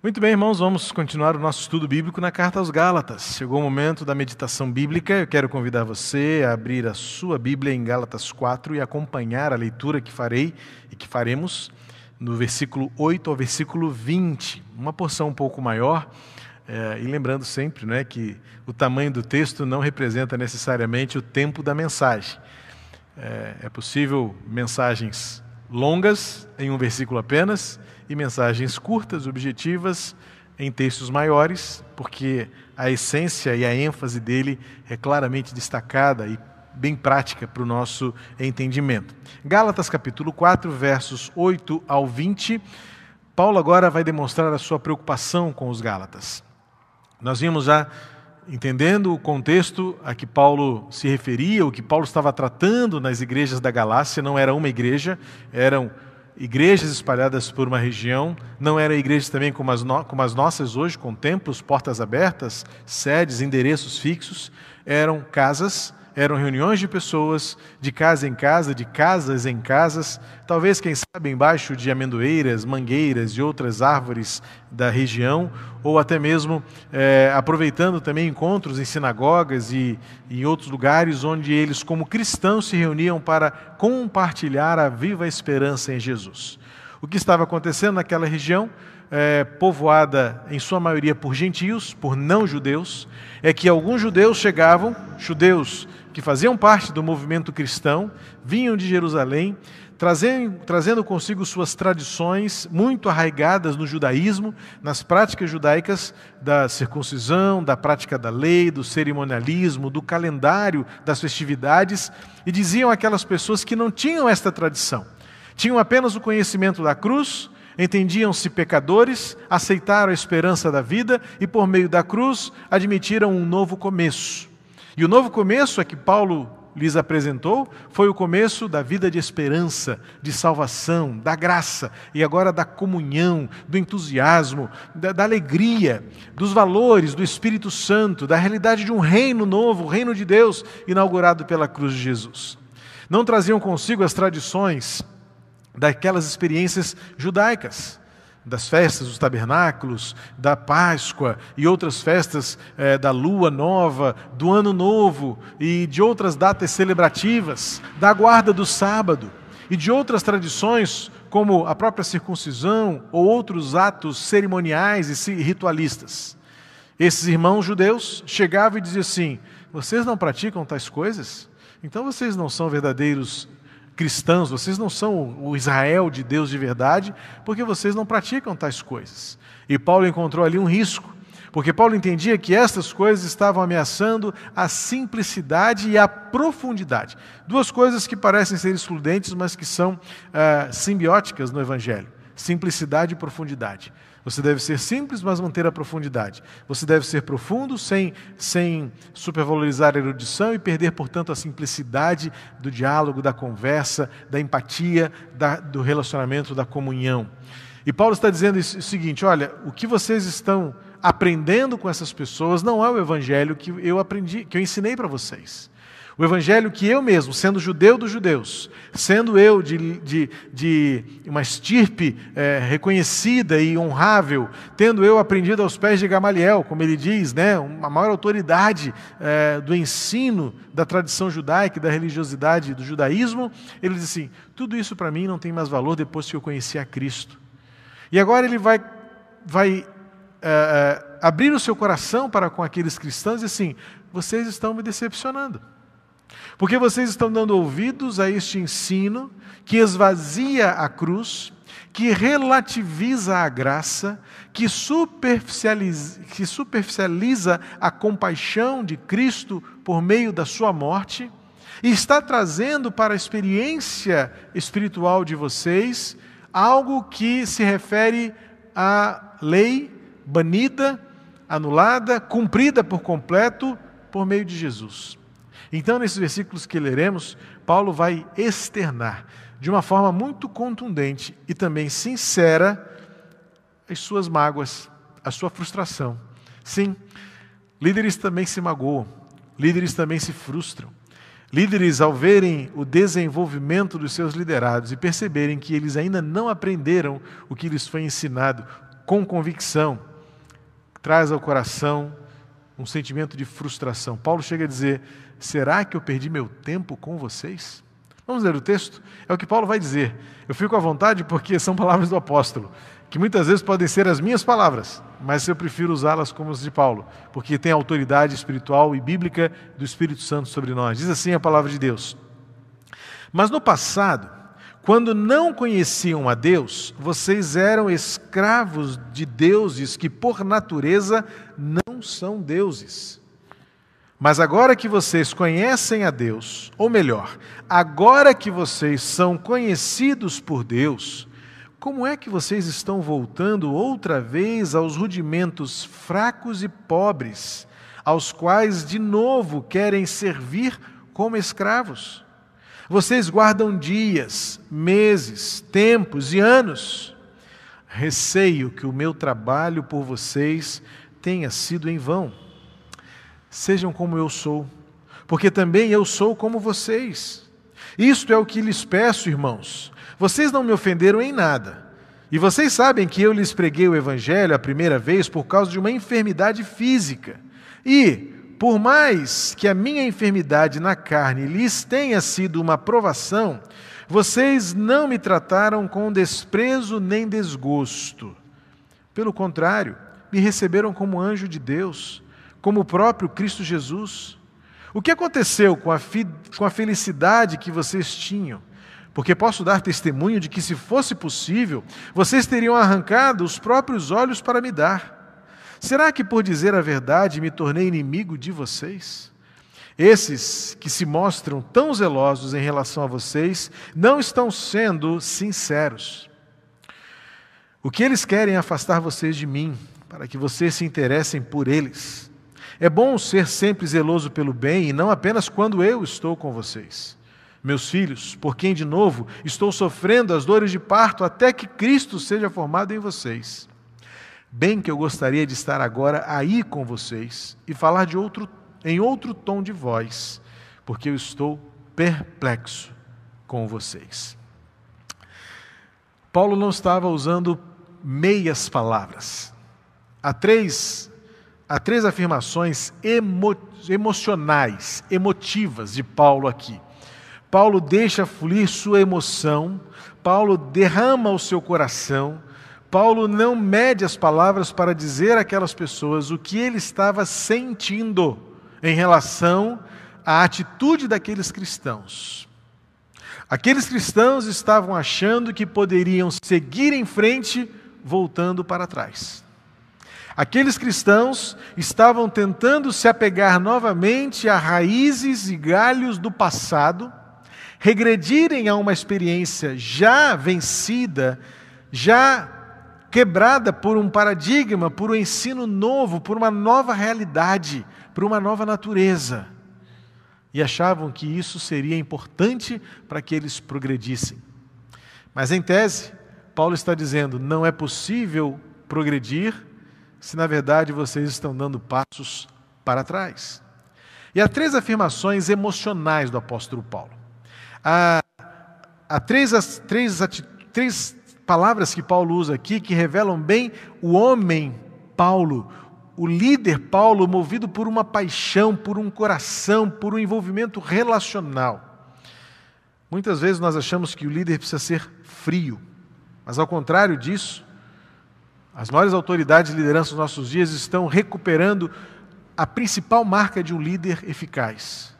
Muito bem, irmãos, vamos continuar o nosso estudo bíblico na carta aos Gálatas. Chegou o momento da meditação bíblica. Eu quero convidar você a abrir a sua Bíblia em Gálatas 4 e acompanhar a leitura que farei e que faremos no versículo 8 ao versículo 20. Uma porção um pouco maior. É, e lembrando sempre né, que o tamanho do texto não representa necessariamente o tempo da mensagem. É, é possível mensagens longas em um versículo apenas e mensagens curtas, objetivas, em textos maiores, porque a essência e a ênfase dele é claramente destacada e bem prática para o nosso entendimento. Gálatas capítulo 4, versos 8 ao 20. Paulo agora vai demonstrar a sua preocupação com os Gálatas. Nós vimos já entendendo o contexto a que Paulo se referia, o que Paulo estava tratando nas igrejas da Galácia, não era uma igreja, eram igrejas espalhadas por uma região, não eram igrejas também como as, como as nossas hoje, com templos, portas abertas, sedes, endereços fixos, eram casas eram reuniões de pessoas, de casa em casa, de casas em casas, talvez, quem sabe, embaixo de amendoeiras, mangueiras e outras árvores da região, ou até mesmo é, aproveitando também encontros em sinagogas e em outros lugares onde eles, como cristãos, se reuniam para compartilhar a viva esperança em Jesus. O que estava acontecendo naquela região? É, povoada em sua maioria por gentios, por não judeus, é que alguns judeus chegavam, judeus que faziam parte do movimento cristão, vinham de Jerusalém, trazendo, trazendo consigo suas tradições muito arraigadas no judaísmo, nas práticas judaicas da circuncisão, da prática da lei, do cerimonialismo, do calendário das festividades, e diziam aquelas pessoas que não tinham esta tradição, tinham apenas o conhecimento da cruz, entendiam-se pecadores, aceitaram a esperança da vida e, por meio da cruz, admitiram um novo começo. E o novo começo é que Paulo lhes apresentou foi o começo da vida de esperança, de salvação, da graça e agora da comunhão, do entusiasmo, da, da, alegria, dos valores do Espírito Santo, da realidade de um reino novo, o reino de Deus inaugurado pela cruz de Jesus. Não traziam consigo as tradições daquelas experiências judaicas das festas dos tabernáculos, da Páscoa e outras festas é, da lua nova, do ano novo e de outras datas celebrativas, da guarda do sábado e de outras tradições, como a própria circuncisão ou outros atos cerimoniais e ritualistas. Esses irmãos judeus chegavam e diziam assim: Vocês não praticam tais coisas? Então vocês não são verdadeiros cristãos, vocês não são o Israel de Deus de verdade, porque vocês não praticam tais coisas. E Paulo encontrou ali um risco, porque Paulo entendia que estas coisas estavam ameaçando a simplicidade e a profundidade. Duas coisas que parecem ser excludentes, mas que são uh, simbióticas no Evangelho: simplicidade e profundidade. Você deve ser simples, mas manter a profundidade. Você deve ser profundo, sem, sem supervalorizar a erudição e perder, portanto, a simplicidade do diálogo, da conversa, da empatia, da, do relacionamento, da comunhão. E Paulo está dizendo o seguinte: olha, o que vocês estão aprendendo com essas pessoas não é o evangelho que eu aprendi, que eu ensinei para vocês. O evangelho que eu mesmo, sendo judeu dos judeus, sendo eu de, de, de uma estirpe é, reconhecida e honrável, tendo eu aprendido aos pés de Gamaliel, como ele diz, né, uma maior autoridade é, do ensino da tradição judaica, da religiosidade do judaísmo, ele diz assim: tudo isso para mim não tem mais valor depois que eu conheci a Cristo. E agora ele vai, vai é, é abrir o seu coração para com aqueles cristãos e assim: vocês estão me decepcionando. Porque vocês estão dando ouvidos a este ensino que esvazia a cruz, que relativiza a graça, que superficializa, que superficializa a compaixão de Cristo por meio da sua morte, e está trazendo para a experiência espiritual de vocês algo que se refere à lei banida, anulada, cumprida por completo por meio de Jesus. Então, nesses versículos que leremos, Paulo vai externar de uma forma muito contundente e também sincera as suas mágoas, a sua frustração. Sim, líderes também se magoam, líderes também se frustram. Líderes, ao verem o desenvolvimento dos seus liderados e perceberem que eles ainda não aprenderam o que lhes foi ensinado, com convicção, traz ao coração um sentimento de frustração. Paulo chega a dizer: será que eu perdi meu tempo com vocês? Vamos ler o texto? É o que Paulo vai dizer. Eu fico à vontade porque são palavras do apóstolo, que muitas vezes podem ser as minhas palavras, mas eu prefiro usá-las como as de Paulo, porque tem autoridade espiritual e bíblica do Espírito Santo sobre nós. Diz assim a palavra de Deus. Mas no passado, quando não conheciam a Deus, vocês eram escravos de deuses que, por natureza, não são deuses. Mas agora que vocês conhecem a Deus, ou melhor, agora que vocês são conhecidos por Deus, como é que vocês estão voltando outra vez aos rudimentos fracos e pobres, aos quais de novo querem servir como escravos? Vocês guardam dias, meses, tempos e anos. Receio que o meu trabalho por vocês tenha sido em vão. Sejam como eu sou, porque também eu sou como vocês. Isto é o que lhes peço, irmãos. Vocês não me ofenderam em nada. E vocês sabem que eu lhes preguei o Evangelho a primeira vez por causa de uma enfermidade física. E, por mais que a minha enfermidade na carne lhes tenha sido uma provação, vocês não me trataram com desprezo nem desgosto. Pelo contrário, me receberam como anjo de Deus, como o próprio Cristo Jesus. O que aconteceu com a, com a felicidade que vocês tinham? Porque posso dar testemunho de que, se fosse possível, vocês teriam arrancado os próprios olhos para me dar. Será que por dizer a verdade me tornei inimigo de vocês? Esses que se mostram tão zelosos em relação a vocês não estão sendo sinceros. O que eles querem é afastar vocês de mim, para que vocês se interessem por eles. É bom ser sempre zeloso pelo bem e não apenas quando eu estou com vocês. Meus filhos, por quem de novo estou sofrendo as dores de parto até que Cristo seja formado em vocês. Bem que eu gostaria de estar agora aí com vocês e falar de outro, em outro tom de voz, porque eu estou perplexo com vocês. Paulo não estava usando meias palavras. Há três, há três afirmações emo, emocionais, emotivas de Paulo aqui. Paulo deixa fluir sua emoção, Paulo derrama o seu coração, Paulo não mede as palavras para dizer àquelas pessoas o que ele estava sentindo em relação à atitude daqueles cristãos. Aqueles cristãos estavam achando que poderiam seguir em frente voltando para trás. Aqueles cristãos estavam tentando se apegar novamente a raízes e galhos do passado, regredirem a uma experiência já vencida, já quebrada por um paradigma, por um ensino novo, por uma nova realidade, por uma nova natureza. E achavam que isso seria importante para que eles progredissem. Mas, em tese, Paulo está dizendo: não é possível progredir se, na verdade, vocês estão dando passos para trás. E há três afirmações emocionais do apóstolo Paulo. Há, há três, três, três palavras que Paulo usa aqui que revelam bem o homem Paulo, o líder Paulo, movido por uma paixão, por um coração, por um envolvimento relacional. Muitas vezes nós achamos que o líder precisa ser frio, mas ao contrário disso, as maiores autoridades de liderança dos nossos dias estão recuperando a principal marca de um líder eficaz: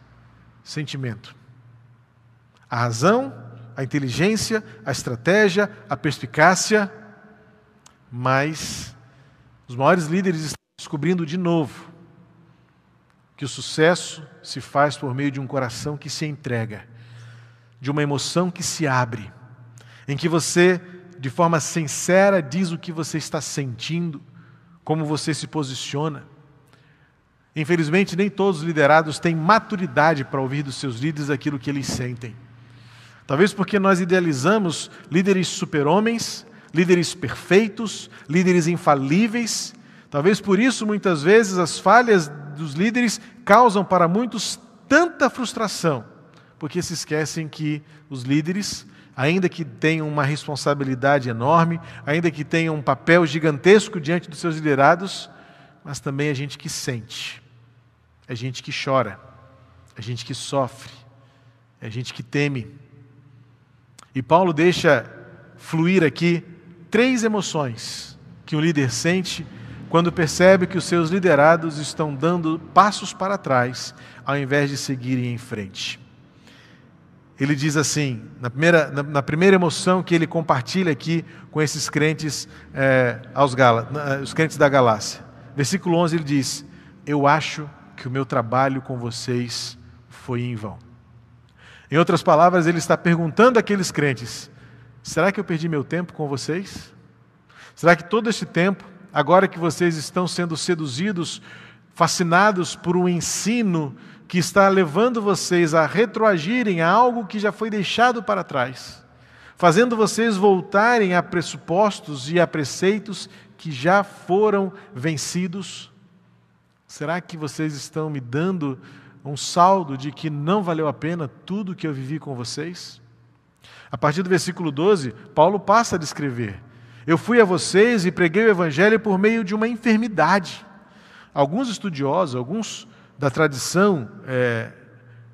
sentimento. A razão a inteligência, a estratégia, a perspicácia, mas os maiores líderes estão descobrindo de novo que o sucesso se faz por meio de um coração que se entrega, de uma emoção que se abre, em que você, de forma sincera, diz o que você está sentindo, como você se posiciona. Infelizmente, nem todos os liderados têm maturidade para ouvir dos seus líderes aquilo que eles sentem. Talvez porque nós idealizamos líderes super-homens, líderes perfeitos, líderes infalíveis. Talvez por isso, muitas vezes, as falhas dos líderes causam para muitos tanta frustração, porque se esquecem que os líderes, ainda que tenham uma responsabilidade enorme, ainda que tenham um papel gigantesco diante dos seus liderados, mas também é gente que sente, é gente que chora, é gente que sofre, é gente que teme. E Paulo deixa fluir aqui três emoções que um líder sente quando percebe que os seus liderados estão dando passos para trás, ao invés de seguirem em frente. Ele diz assim, na primeira, na, na primeira emoção que ele compartilha aqui com esses crentes, é, aos Gala, os crentes da Galácia. Versículo 11 ele diz: Eu acho que o meu trabalho com vocês foi em vão. Em outras palavras, ele está perguntando àqueles crentes: Será que eu perdi meu tempo com vocês? Será que todo este tempo agora que vocês estão sendo seduzidos, fascinados por um ensino que está levando vocês a retroagirem a algo que já foi deixado para trás, fazendo vocês voltarem a pressupostos e a preceitos que já foram vencidos? Será que vocês estão me dando um saldo de que não valeu a pena tudo que eu vivi com vocês? A partir do versículo 12, Paulo passa a descrever eu fui a vocês e preguei o Evangelho por meio de uma enfermidade. Alguns estudiosos, alguns da tradição é,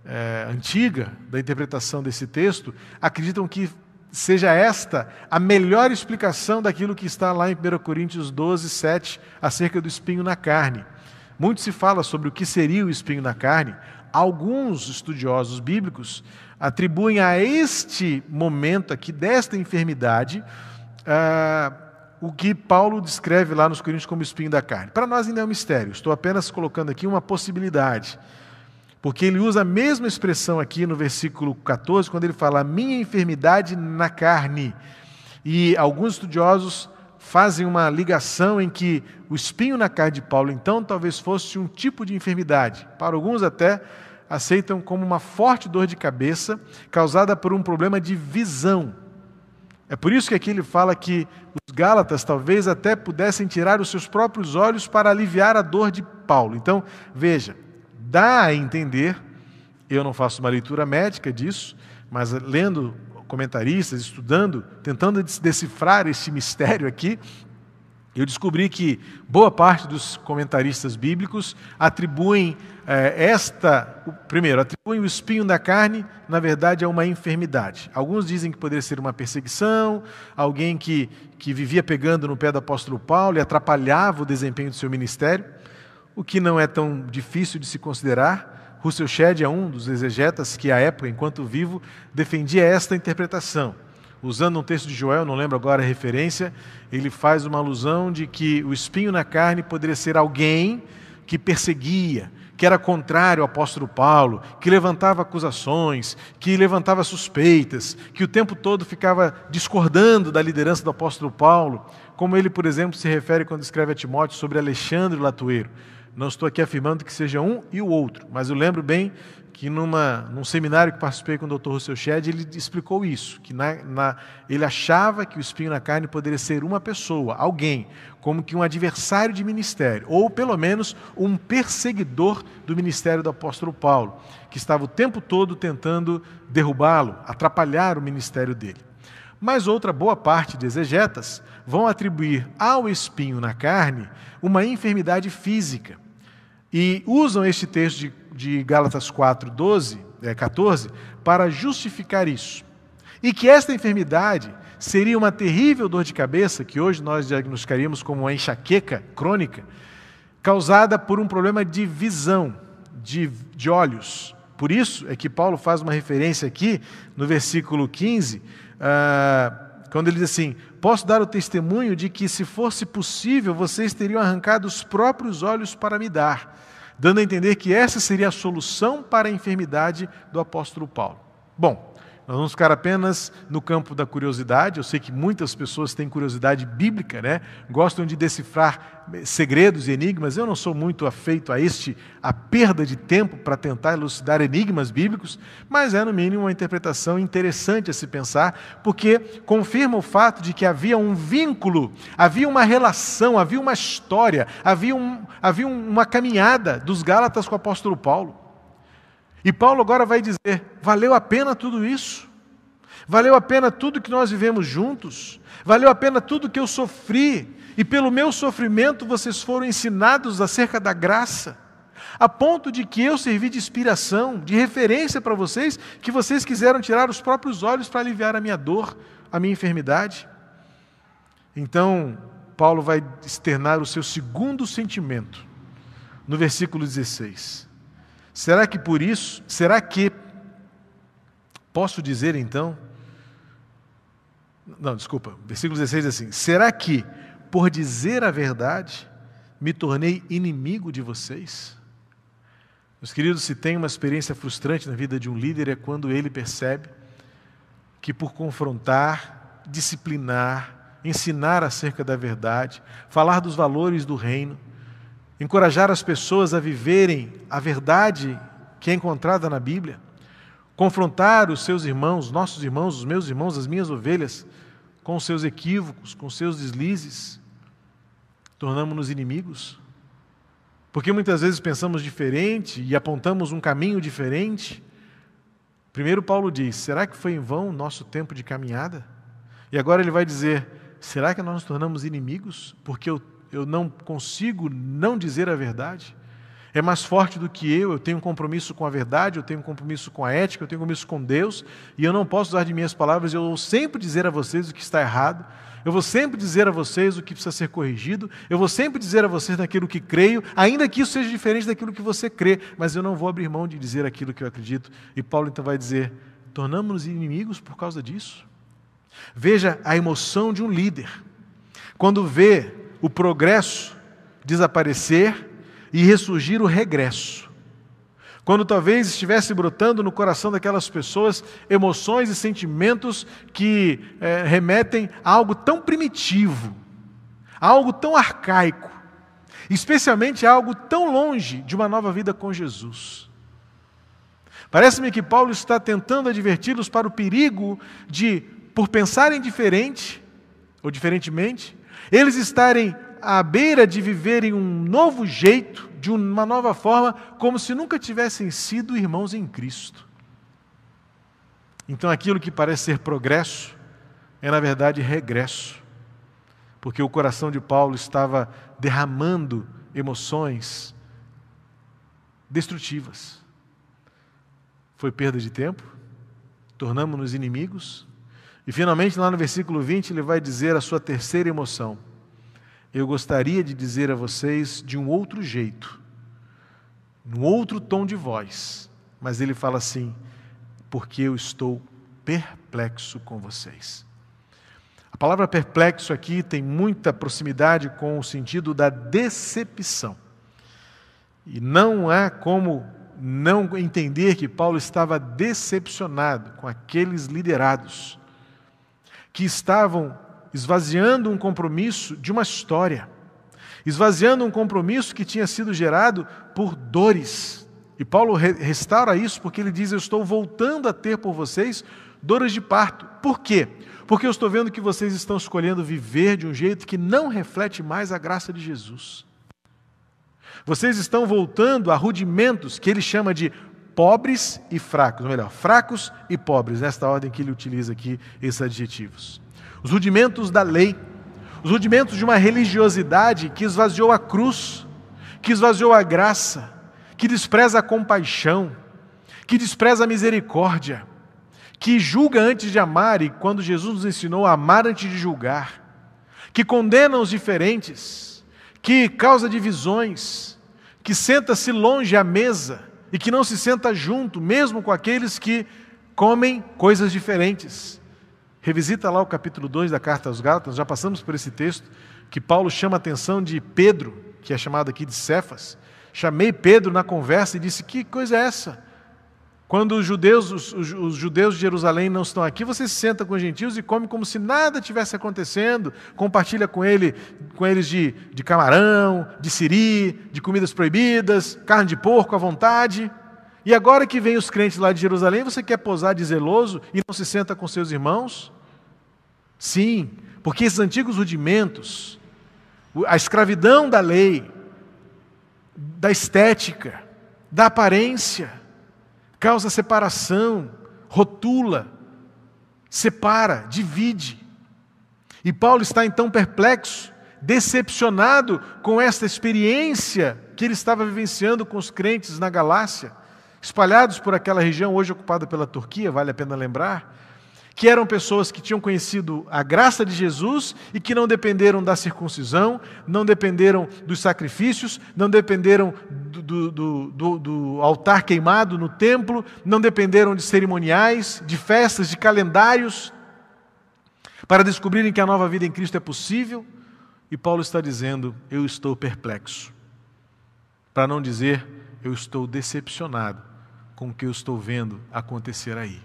é, antiga da interpretação desse texto, acreditam que seja esta a melhor explicação daquilo que está lá em 1 Coríntios 12, 7, acerca do espinho na carne. Muito se fala sobre o que seria o espinho na carne. Alguns estudiosos bíblicos atribuem a este momento aqui, desta enfermidade, ah, o que Paulo descreve lá nos Coríntios como espinho da carne. Para nós ainda é um mistério, estou apenas colocando aqui uma possibilidade. Porque ele usa a mesma expressão aqui no versículo 14, quando ele fala minha enfermidade na carne. E alguns estudiosos fazem uma ligação em que o espinho na carne de Paulo, então, talvez fosse um tipo de enfermidade. Para alguns, até aceitam como uma forte dor de cabeça causada por um problema de visão. É por isso que aqui ele fala que os Gálatas talvez até pudessem tirar os seus próprios olhos para aliviar a dor de Paulo. Então, veja, dá a entender, eu não faço uma leitura médica disso, mas lendo comentaristas, estudando, tentando decifrar esse mistério aqui, eu descobri que boa parte dos comentaristas bíblicos atribuem é, esta, primeiro, atribuem o espinho da carne, na verdade, a uma enfermidade. Alguns dizem que poderia ser uma perseguição, alguém que, que vivia pegando no pé do apóstolo Paulo e atrapalhava o desempenho do seu ministério, o que não é tão difícil de se considerar. Russell Shedd é um dos exegetas que, à época, enquanto vivo, defendia esta interpretação. Usando um texto de Joel, não lembro agora a referência, ele faz uma alusão de que o espinho na carne poderia ser alguém que perseguia, que era contrário ao apóstolo Paulo, que levantava acusações, que levantava suspeitas, que o tempo todo ficava discordando da liderança do apóstolo Paulo, como ele, por exemplo, se refere quando escreve a Timóteo sobre Alexandre Latueiro. Não estou aqui afirmando que seja um e o outro, mas eu lembro bem que numa, num seminário que participei com o Dr. Russell Shedd, ele explicou isso, que na, na, ele achava que o espinho na carne poderia ser uma pessoa, alguém, como que um adversário de ministério, ou pelo menos um perseguidor do ministério do apóstolo Paulo, que estava o tempo todo tentando derrubá-lo, atrapalhar o ministério dele. Mas outra boa parte de exegetas vão atribuir ao espinho na carne uma enfermidade física. E usam este texto de de Gálatas 4, 12, é, 14, para justificar isso. E que esta enfermidade seria uma terrível dor de cabeça, que hoje nós diagnosticaríamos como uma enxaqueca crônica, causada por um problema de visão, de, de olhos. Por isso é que Paulo faz uma referência aqui no versículo 15, ah, quando ele diz assim: Posso dar o testemunho de que, se fosse possível, vocês teriam arrancado os próprios olhos para me dar dando a entender que essa seria a solução para a enfermidade do apóstolo Paulo. Bom, nós vamos ficar apenas no campo da curiosidade. Eu sei que muitas pessoas têm curiosidade bíblica, né? Gostam de decifrar segredos e enigmas. Eu não sou muito afeito a este a perda de tempo para tentar elucidar enigmas bíblicos, mas é no mínimo uma interpretação interessante a se pensar, porque confirma o fato de que havia um vínculo, havia uma relação, havia uma história, havia, um, havia uma caminhada dos Gálatas com o apóstolo Paulo. E Paulo agora vai dizer: valeu a pena tudo isso? Valeu a pena tudo que nós vivemos juntos? Valeu a pena tudo que eu sofri? E pelo meu sofrimento vocês foram ensinados acerca da graça? A ponto de que eu servi de inspiração, de referência para vocês, que vocês quiseram tirar os próprios olhos para aliviar a minha dor, a minha enfermidade? Então, Paulo vai externar o seu segundo sentimento no versículo 16. Será que por isso, será que posso dizer então? Não, desculpa, versículo 16 diz assim: Será que, por dizer a verdade, me tornei inimigo de vocês? Meus queridos, se tem uma experiência frustrante na vida de um líder é quando ele percebe que por confrontar, disciplinar, ensinar acerca da verdade, falar dos valores do reino, encorajar as pessoas a viverem a verdade que é encontrada na Bíblia, confrontar os seus irmãos, nossos irmãos, os meus irmãos, as minhas ovelhas, com seus equívocos, com seus deslizes, tornamos-nos inimigos. Porque muitas vezes pensamos diferente e apontamos um caminho diferente. Primeiro, Paulo diz: será que foi em vão o nosso tempo de caminhada? E agora ele vai dizer: será que nós nos tornamos inimigos porque eu eu não consigo não dizer a verdade. É mais forte do que eu, eu tenho um compromisso com a verdade, eu tenho um compromisso com a ética, eu tenho um compromisso com Deus, e eu não posso usar de minhas palavras, eu vou sempre dizer a vocês o que está errado, eu vou sempre dizer a vocês o que precisa ser corrigido, eu vou sempre dizer a vocês daquilo que creio, ainda que isso seja diferente daquilo que você crê, mas eu não vou abrir mão de dizer aquilo que eu acredito. E Paulo então vai dizer: tornamos-nos inimigos por causa disso. Veja a emoção de um líder. Quando vê o progresso desaparecer e ressurgir o regresso. Quando talvez estivesse brotando no coração daquelas pessoas emoções e sentimentos que é, remetem a algo tão primitivo, a algo tão arcaico, especialmente a algo tão longe de uma nova vida com Jesus. Parece-me que Paulo está tentando adverti-los para o perigo de, por pensarem diferente, ou diferentemente, eles estarem à beira de viverem um novo jeito, de uma nova forma, como se nunca tivessem sido irmãos em Cristo. Então aquilo que parece ser progresso é, na verdade, regresso, porque o coração de Paulo estava derramando emoções destrutivas. Foi perda de tempo, tornamos-nos inimigos, e finalmente, lá no versículo 20, ele vai dizer a sua terceira emoção. Eu gostaria de dizer a vocês de um outro jeito, num outro tom de voz, mas ele fala assim: porque eu estou perplexo com vocês. A palavra perplexo aqui tem muita proximidade com o sentido da decepção. E não há como não entender que Paulo estava decepcionado com aqueles liderados que estavam esvaziando um compromisso de uma história, esvaziando um compromisso que tinha sido gerado por dores. E Paulo restaura isso porque ele diz: Eu estou voltando a ter por vocês dores de parto. Por quê? Porque eu estou vendo que vocês estão escolhendo viver de um jeito que não reflete mais a graça de Jesus. Vocês estão voltando a rudimentos que ele chama de pobres e fracos, ou melhor, fracos e pobres, nesta ordem que ele utiliza aqui esses adjetivos. Os rudimentos da lei, os rudimentos de uma religiosidade que esvaziou a cruz, que esvaziou a graça, que despreza a compaixão, que despreza a misericórdia, que julga antes de amar e quando Jesus nos ensinou a amar antes de julgar, que condena os diferentes, que causa divisões, que senta-se longe à mesa e que não se senta junto, mesmo com aqueles que comem coisas diferentes. Revisita lá o capítulo 2 da carta aos Gálatas, já passamos por esse texto, que Paulo chama a atenção de Pedro, que é chamado aqui de Cefas. Chamei Pedro na conversa e disse: Que coisa é essa? Quando os judeus, os, os, judeus de Jerusalém não estão aqui, você se senta com os gentios e come como se nada tivesse acontecendo, compartilha com, ele, com eles de, de camarão, de siri, de comidas proibidas, carne de porco à vontade. E agora que vem os crentes lá de Jerusalém, você quer posar de zeloso e não se senta com seus irmãos? Sim, porque esses antigos rudimentos, a escravidão da lei, da estética, da aparência, causa separação, rotula, separa, divide. E Paulo está então perplexo, decepcionado com esta experiência que ele estava vivenciando com os crentes na Galácia, espalhados por aquela região hoje ocupada pela Turquia, vale a pena lembrar que eram pessoas que tinham conhecido a graça de Jesus e que não dependeram da circuncisão, não dependeram dos sacrifícios, não dependeram do, do, do, do, altar queimado no templo, não dependeram de cerimoniais, de festas, de calendários, para descobrirem que a nova vida em Cristo é possível. E Paulo está dizendo: Eu estou perplexo. Para não dizer, eu estou decepcionado com o que eu estou vendo acontecer aí.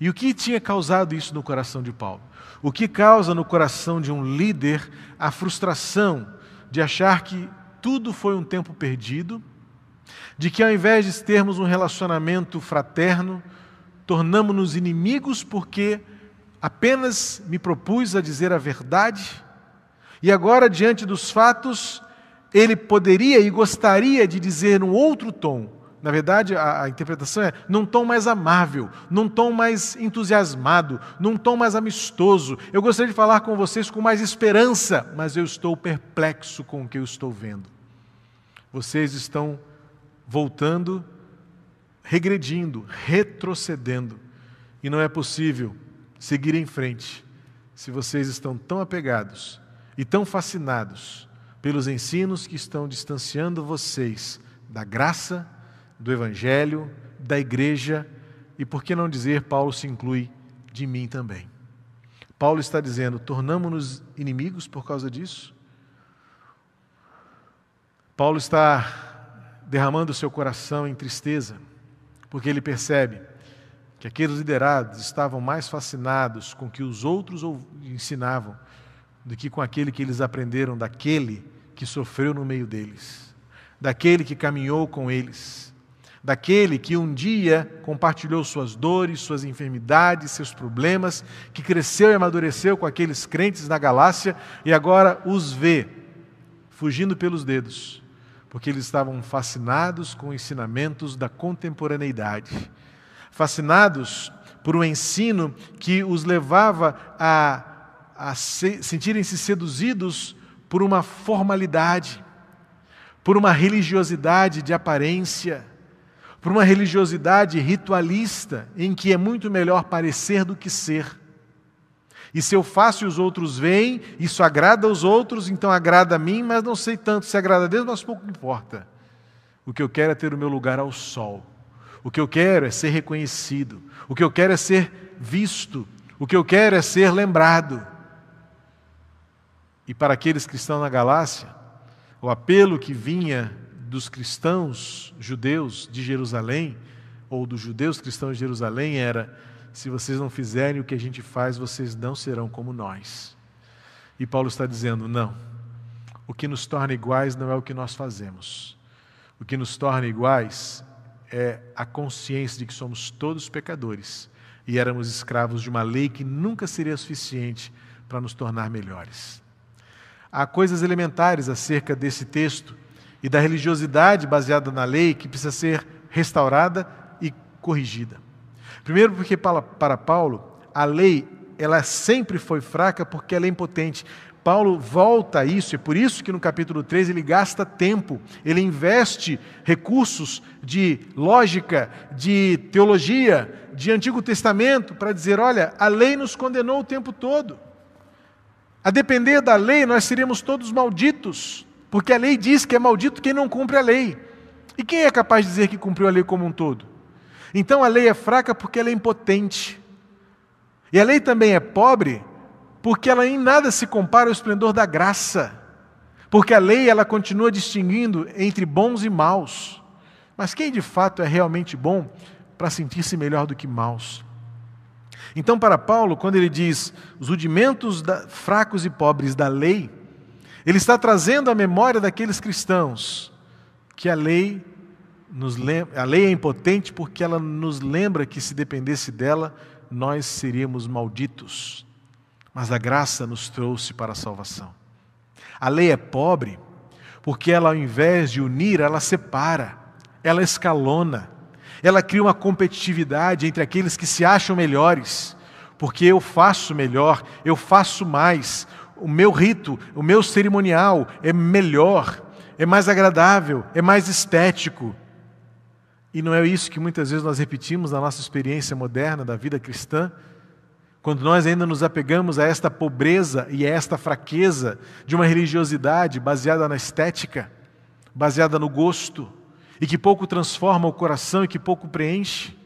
E o que tinha causado isso no coração de Paulo? O que causa no coração de um líder a frustração de achar que tudo foi um tempo perdido, de que ao invés de termos um relacionamento fraterno, tornamos-nos inimigos porque apenas me propus a dizer a verdade e agora, diante dos fatos, ele poderia e gostaria de dizer num outro tom na verdade, a, a, interpretação é num tom mais amável, num tom mais entusiasmado, num tom mais amistoso. Eu gostaria de falar com vocês com mais esperança, mas eu estou perplexo com o que eu estou vendo. Vocês estão voltando, regredindo, retrocedendo, e não é possível seguir em frente se vocês estão tão apegados e tão fascinados pelos ensinos que estão distanciando vocês da graça do Evangelho, da igreja e, por que não dizer, Paulo se inclui de mim também. Paulo está dizendo: tornamos-nos inimigos por causa disso? Paulo está derramando seu coração em tristeza, porque ele percebe que aqueles liderados estavam mais fascinados com o que os outros ensinavam do que com aquele que eles aprenderam daquele que sofreu no meio deles, daquele que caminhou com eles, daquele que um dia compartilhou suas dores, suas enfermidades, seus problemas, que cresceu e amadureceu com aqueles crentes na Galácia e agora os vê fugindo pelos dedos, porque eles estavam fascinados com ensinamentos da contemporaneidade, fascinados por um ensino que os levava a, a se, sentirem-se seduzidos por uma formalidade, por uma religiosidade de aparência por uma religiosidade ritualista em que é muito melhor parecer do que ser. E se eu faço e os outros veem, isso agrada aos outros, então agrada a mim, mas não sei tanto se agrada a Deus, mas pouco importa. O que eu quero é ter o meu lugar ao sol. O que eu quero é ser reconhecido. O que eu quero é ser visto. O que eu quero é ser lembrado. E para aqueles que estão na Galácia, o apelo que vinha dos cristãos judeus de Jerusalém, ou dos judeus cristãos de Jerusalém, era: se vocês não fizerem o que a gente faz, vocês não serão como nós. E Paulo está dizendo: não. O que nos torna iguais não é o que nós fazemos. O que nos torna iguais é a consciência de que somos todos pecadores e éramos escravos de uma lei que nunca seria suficiente para nos tornar melhores. Há coisas elementares acerca desse texto e da religiosidade baseada na lei que precisa ser restaurada e corrigida. Primeiro, porque para, Paulo, a lei ela sempre foi fraca porque ela é impotente. Paulo volta a isso, e por isso que no capítulo 3 ele gasta tempo, ele investe recursos de lógica, de teologia, de Antigo Testamento, para dizer: olha, a lei nos condenou o tempo todo. A depender da lei, nós seríamos todos malditos. Porque a lei diz que é maldito quem não cumpre a lei. E quem é capaz de dizer que cumpriu a lei como um todo? Então a lei é fraca porque ela é impotente. E a lei também é pobre porque ela em nada se compara ao esplendor da graça. Porque a lei ela continua distinguindo entre bons e maus. Mas quem de fato é realmente bom para sentir-se melhor do que maus? Então, para Paulo, quando ele diz os rudimentos da, fracos e pobres da lei, ele está trazendo à memória daqueles cristãos que a lei nos lembra, a lei é impotente porque ela nos lembra que se dependesse dela, nós seríamos malditos. Mas a graça nos trouxe para a salvação. A lei é pobre porque ela, ao invés de unir, ela separa, ela escalona, ela cria uma competitividade entre aqueles que se acham melhores porque eu faço melhor, eu faço mais, o meu rito, o meu cerimonial é melhor, é mais agradável, é mais estético. E não é isso que muitas vezes nós repetimos na nossa experiência moderna da vida cristã? Quando nós ainda nos apegamos a esta pobreza e a esta fraqueza de uma religiosidade baseada na estética, baseada no gosto, e que pouco transforma o coração e que pouco preenche,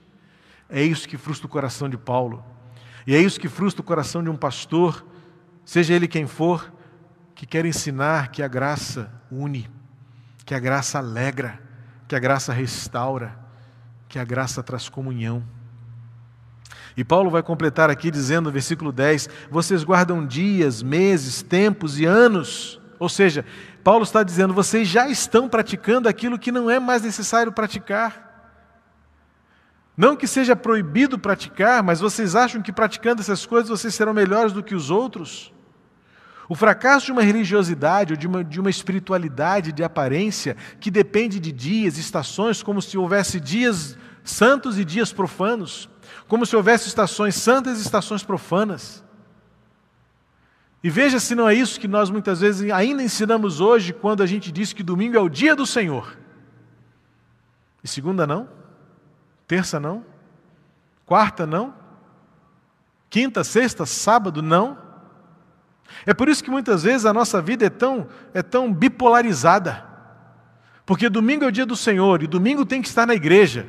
é isso que frustra o coração de Paulo. E é isso que frustra o coração de um pastor, seja ele quem for, que quer ensinar que a graça une, que a graça alegra, que a graça restaura, que a graça traz comunhão. E Paulo vai completar aqui dizendo no versículo 10: Vocês guardam dias, meses, tempos e anos. Ou seja, Paulo está dizendo: vocês já estão praticando aquilo que não é mais necessário praticar. Não que seja proibido praticar, mas vocês acham que praticando essas coisas vocês serão melhores do que os outros? O fracasso de uma religiosidade ou de uma, de uma espiritualidade de aparência que depende de dias, estações, como se houvesse dias santos e dias profanos, como se houvesse estações santas e estações profanas. E veja se não é isso que nós muitas vezes ainda ensinamos hoje, quando a gente diz que domingo é o dia do Senhor. E segunda não? Terça não? Quarta não? Quinta, sexta, sábado não? É por isso que muitas vezes a nossa vida é tão, é tão bipolarizada. Porque domingo é o dia do Senhor e domingo tem que estar na igreja.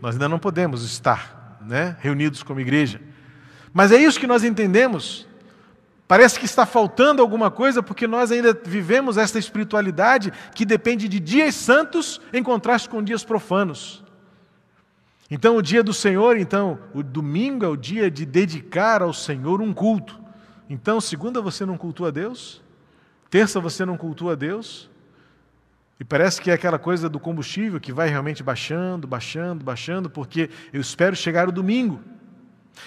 Nós ainda não podemos estar né, reunidos como igreja. Mas é isso que nós entendemos. Parece que está faltando alguma coisa porque nós ainda vivemos esta espiritualidade que depende de dias santos em contraste com dias profanos. Então, o dia do Senhor, então, o domingo é o dia de dedicar ao Senhor um culto. Então, segunda você não cultua Deus, terça você não cultua Deus, e parece que é aquela coisa do combustível que vai realmente baixando, baixando, baixando, porque eu espero chegar o domingo.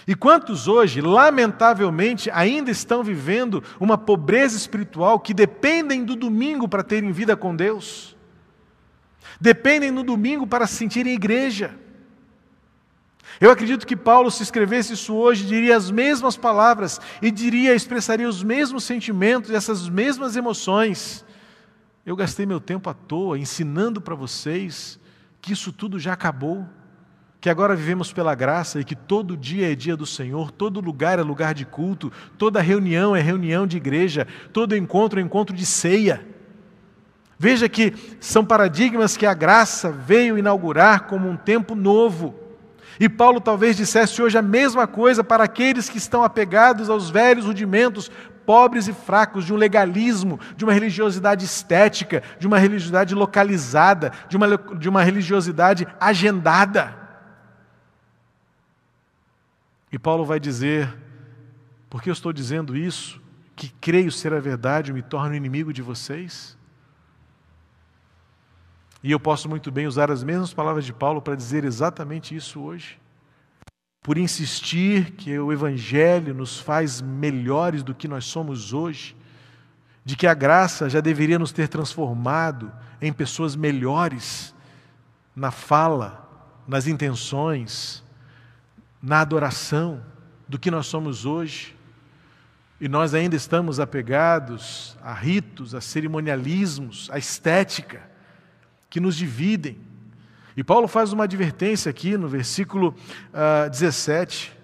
E quantos hoje, lamentavelmente, ainda estão vivendo uma pobreza espiritual que dependem do domingo para terem vida com Deus? Dependem do domingo para se sentirem igreja. Eu acredito que Paulo, se escrevesse isso hoje, diria as mesmas palavras e diria, expressaria os mesmos sentimentos, essas mesmas emoções. Eu gastei meu tempo à toa ensinando para vocês que isso tudo já acabou, que agora vivemos pela graça e que todo dia é dia do Senhor, todo lugar é lugar de culto, toda reunião é reunião de igreja, todo encontro é encontro de ceia. Veja que são paradigmas que a graça veio inaugurar como um tempo novo e Paulo talvez dissesse hoje a mesma coisa para aqueles que estão apegados aos velhos rudimentos, pobres e fracos, de um legalismo, de uma religiosidade estética, de uma religiosidade localizada, de uma, de uma religiosidade agendada. E Paulo vai dizer: porque eu estou dizendo isso, que creio ser a verdade, me torno inimigo de vocês? E eu posso muito bem usar as mesmas palavras de Paulo para dizer exatamente isso hoje. Por insistir que o Evangelho nos faz melhores do que nós somos hoje, de que a graça já deveria nos ter transformado em pessoas melhores na fala, nas intenções, na adoração do que nós somos hoje. E nós ainda estamos apegados a ritos, a cerimonialismos, a estética que nos dividem. E Paulo faz uma advertência aqui no versículo uh, ah, 17: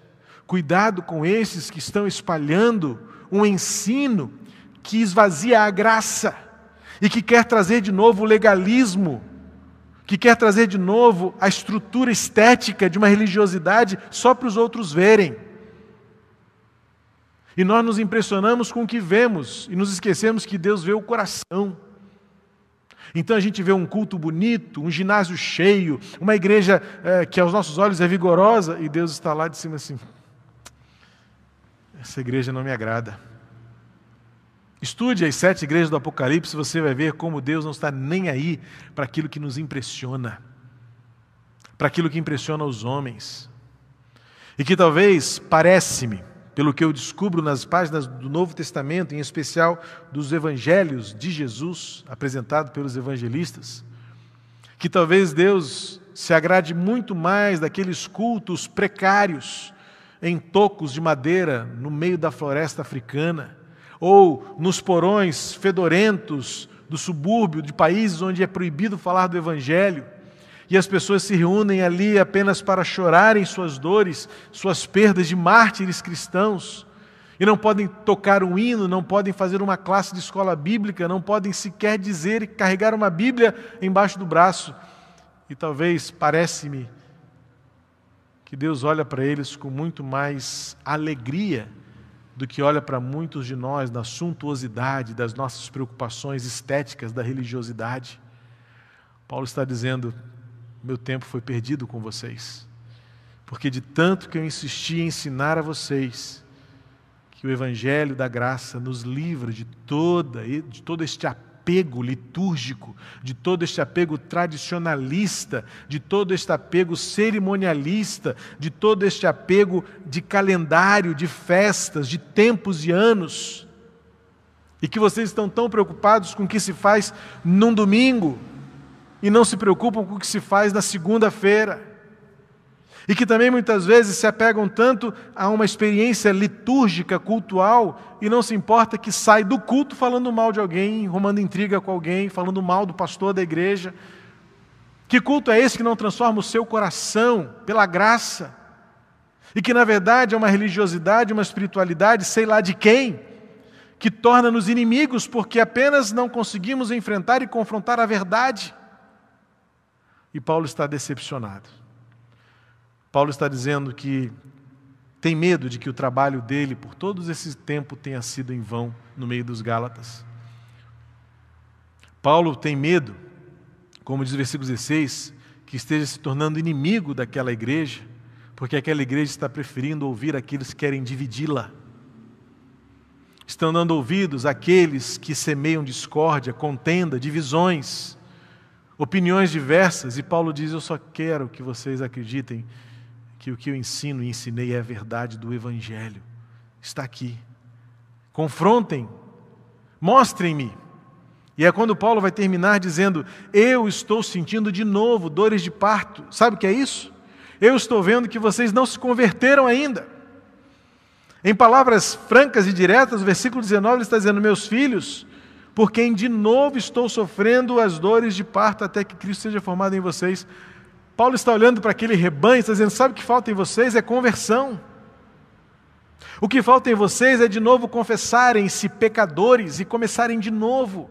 cuidado com esses que estão espalhando um ensino que esvazia a graça e que quer trazer de novo o legalismo, que quer trazer de novo a estrutura estética de uma religiosidade só para os outros verem. E nós nos impressionamos com o que vemos e nos esquecemos que Deus vê o coração. Então a gente vê um culto bonito, um ginásio cheio, uma igreja é, que aos nossos olhos é vigorosa, e Deus está lá de cima assim: essa igreja não me agrada. Estude as sete igrejas do Apocalipse, você vai ver como Deus não está nem aí para aquilo que nos impressiona, para aquilo que impressiona os homens. E que talvez, parece-me, pelo que eu descubro nas páginas do Novo Testamento, em especial dos evangelhos de Jesus, apresentado pelos evangelistas, que talvez Deus se agrade muito mais daqueles cultos precários, em tocos de madeira no meio da floresta africana, ou nos porões fedorentos do subúrbio de países onde é proibido falar do Evangelho, e as pessoas se reúnem ali apenas para chorarem suas dores, suas perdas de mártires cristãos, e não podem tocar um hino, não podem fazer uma classe de escola bíblica, não podem sequer dizer e carregar uma Bíblia embaixo do braço. E talvez, parece-me, que Deus olha para eles com muito mais alegria do que olha para muitos de nós na suntuosidade das nossas preocupações estéticas da religiosidade. Paulo está dizendo: meu tempo foi perdido com vocês, porque de tanto que eu insisti em ensinar a vocês que o Evangelho da graça nos livra de toda de todo este apego litúrgico, de todo este apego tradicionalista, de todo este apego cerimonialista, de todo este apego de calendário, de festas, de tempos e anos. E que vocês estão tão preocupados com o que se faz num domingo e não se preocupam com o que se faz na segunda-feira e que também muitas vezes se apegam tanto a uma experiência litúrgica, cultual, e não se importa que sai do culto falando mal de alguém, arrumando intriga com alguém, falando mal do pastor da igreja. Que culto é esse que não transforma o seu coração pela graça? E que na verdade é uma religiosidade, uma espiritualidade, sei lá de quem, que torna-nos inimigos porque apenas não conseguimos enfrentar e confrontar a verdade. E Paulo está decepcionado. Paulo está dizendo que tem medo de que o trabalho dele por todo esse tempo tenha sido em vão no meio dos Gálatas. Paulo tem medo, como diz o versículo 16, que esteja se tornando inimigo daquela igreja, porque aquela igreja está preferindo ouvir aqueles que querem dividi-la. Estão dando ouvidos àqueles que semeiam discórdia, contenda, divisões, opiniões diversas, e Paulo diz: Eu só quero que vocês acreditem que o que eu ensino e ensinei é a verdade do Evangelho. Está aqui. Confrontem, mostrem-me. E é quando Paulo vai terminar dizendo: Eu estou sentindo de novo dores de parto. Sabe o que é isso? Eu estou vendo que vocês não se converteram ainda. Em palavras francas e diretas, o versículo 19 ele está dizendo: Meus filhos, por quem de novo estou sofrendo as dores de parto até que Cristo seja formado em vocês. Paulo está olhando para aquele rebanho está dizendo: sabe o que falta em vocês? É conversão. O que falta em vocês é de novo confessarem-se pecadores e começarem de novo.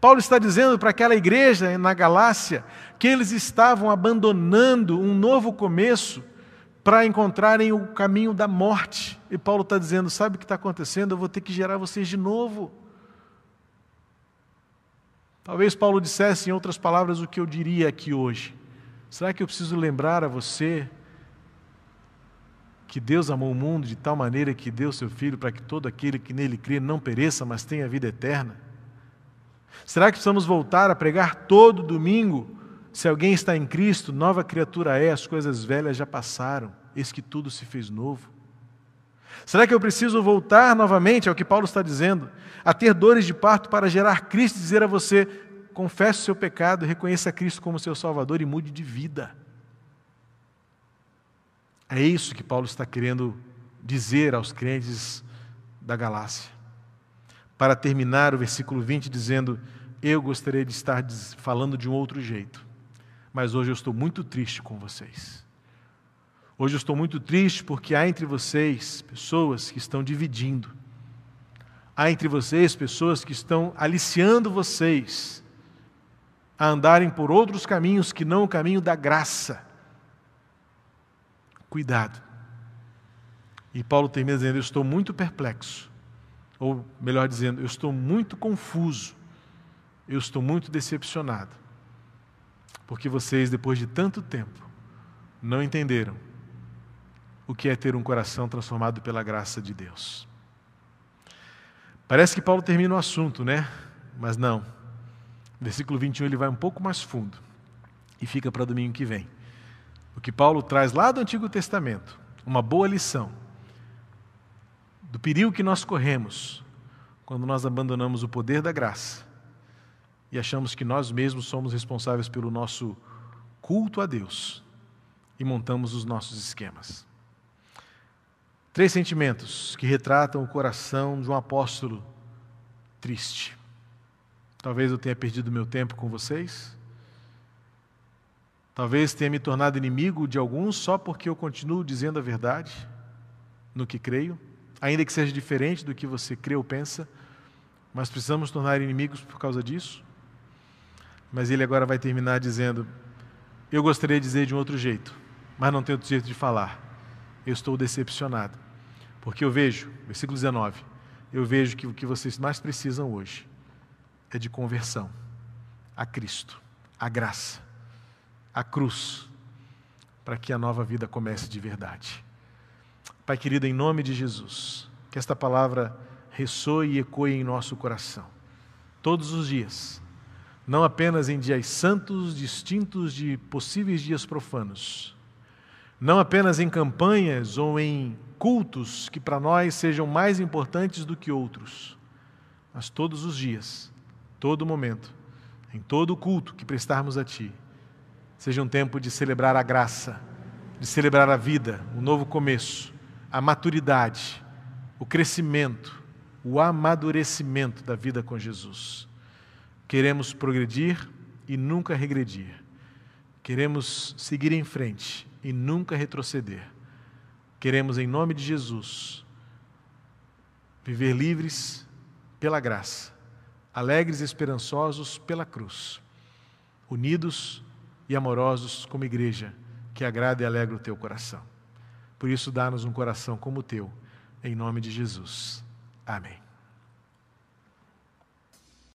Paulo está dizendo para aquela igreja na Galácia que eles estavam abandonando um novo começo para encontrarem o caminho da morte. E Paulo está dizendo: sabe o que está acontecendo? Eu vou ter que gerar vocês de novo. Talvez Paulo dissesse, em outras palavras, o que eu diria aqui hoje. Será que eu preciso lembrar a você que Deus amou o mundo de tal maneira que deu seu Filho para que todo aquele que nele crê não pereça, mas tenha vida eterna? Será que precisamos voltar a pregar todo domingo? Se alguém está em Cristo, nova criatura é, as coisas velhas já passaram, eis que tudo se fez novo. Será que eu preciso voltar novamente ao que Paulo está dizendo, a ter dores de parto para gerar Cristo e dizer a você: confesse o seu pecado, reconheça Cristo como seu Salvador e mude de vida. É isso que Paulo está querendo dizer aos crentes da Galácia. Para terminar o versículo 20 dizendo: Eu gostaria de estar falando de um outro jeito, mas hoje eu estou muito triste com vocês. Hoje eu estou muito triste porque há entre vocês pessoas que estão dividindo. Há entre vocês pessoas que estão aliciando vocês a andarem por outros caminhos que não o caminho da graça. Cuidado. E Paulo termina dizendo: Eu estou muito perplexo. Ou, melhor dizendo, eu estou muito confuso. Eu estou muito decepcionado. Porque vocês, depois de tanto tempo, não entenderam o que é ter um coração transformado pela graça de Deus. Parece que Paulo termina o assunto, né? Mas não. Versículo 21 ele vai um pouco mais fundo e fica para domingo que vem. O que Paulo traz lá do Antigo Testamento, uma boa lição do perigo que nós corremos quando nós abandonamos o poder da graça e achamos que nós mesmos somos responsáveis pelo nosso culto a Deus e montamos os nossos esquemas. Três sentimentos que retratam o coração de um apóstolo triste. Talvez eu tenha perdido meu tempo com vocês. Talvez tenha me tornado inimigo de alguns só porque eu continuo dizendo a verdade no que creio, ainda que seja diferente do que você crê ou pensa, mas precisamos tornar inimigos por causa disso. Mas ele agora vai terminar dizendo: Eu gostaria de dizer de um outro jeito, mas não tenho outro jeito de falar. Eu estou decepcionado, porque eu vejo, versículo 19, eu vejo que o que vocês mais precisam hoje é de conversão a Cristo, a graça a cruz, para que a nova vida comece de verdade. Pai querido, em nome de Jesus, que esta palavra ressoe e ecoe em nosso coração, todos os dias, não apenas em dias santos distintos de possíveis dias profanos, não apenas em campanhas ou em cultos que para nós sejam mais importantes do que outros, mas todos os dias, todo momento, em todo culto que prestarmos a Ti seja um tempo de celebrar a graça, de celebrar a vida, o novo começo, a maturidade, o crescimento, o amadurecimento da vida com Jesus. Queremos progredir e nunca regredir. Queremos seguir em frente e nunca retroceder. Queremos, em nome de Jesus, viver livres pela graça, alegres e esperançosos pela cruz, unidos e amorosos como igreja, que agrada e alegra o teu coração. Por isso, dá-nos um coração como o teu, em nome de Jesus. Amém.